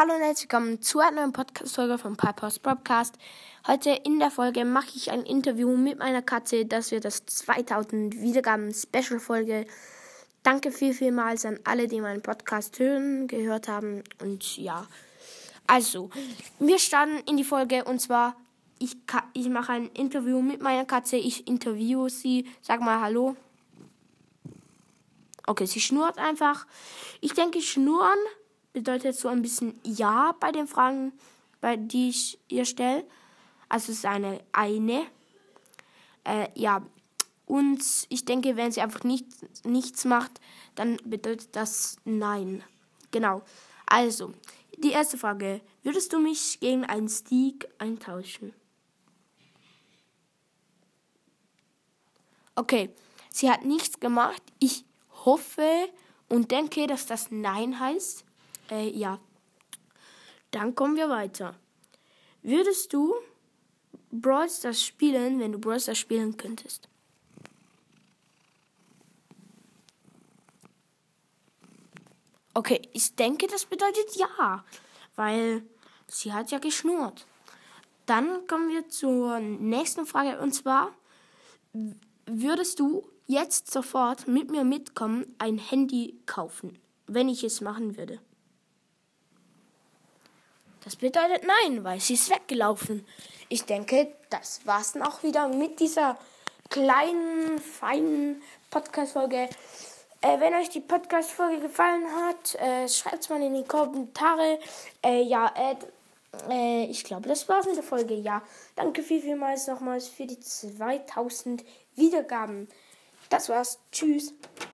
Hallo und herzlich willkommen zu einer neuen Podcast-Folge von Piper's Podcast. Heute in der Folge mache ich ein Interview mit meiner Katze. Das wird das 2000 Wiedergaben Special Folge. Danke viel, vielmals an alle, die meinen Podcast hören, gehört haben. Und ja, also, wir starten in die Folge und zwar, ich, ich mache ein Interview mit meiner Katze. Ich interviewe sie. Sag mal Hallo. Okay, sie schnurrt einfach. Ich denke, schnurren bedeutet so ein bisschen Ja bei den Fragen, bei die ich ihr stelle. Also es ist eine eine. Äh, ja. Und ich denke, wenn sie einfach nicht, nichts macht, dann bedeutet das Nein. Genau. Also, die erste Frage. Würdest du mich gegen einen Stick eintauschen? Okay, sie hat nichts gemacht. Ich hoffe und denke, dass das Nein heißt. Äh, ja. Dann kommen wir weiter. Würdest du Brawl Stars spielen, wenn du Brawl Stars spielen könntest? Okay, ich denke, das bedeutet ja, weil sie hat ja geschnurrt. Dann kommen wir zur nächsten Frage und zwar, würdest du jetzt sofort mit mir mitkommen, ein Handy kaufen, wenn ich es machen würde? Das bedeutet nein, weil sie ist weggelaufen. Ich denke, das war's dann auch wieder mit dieser kleinen, feinen Podcast-Folge. Äh, wenn euch die Podcast-Folge gefallen hat, äh, schreibt es mal in die Kommentare. Äh, ja, äh, ich glaube, das war's mit der Folge. Ja, danke viel, vielmals nochmals für die 2000 Wiedergaben. Das war's. Tschüss.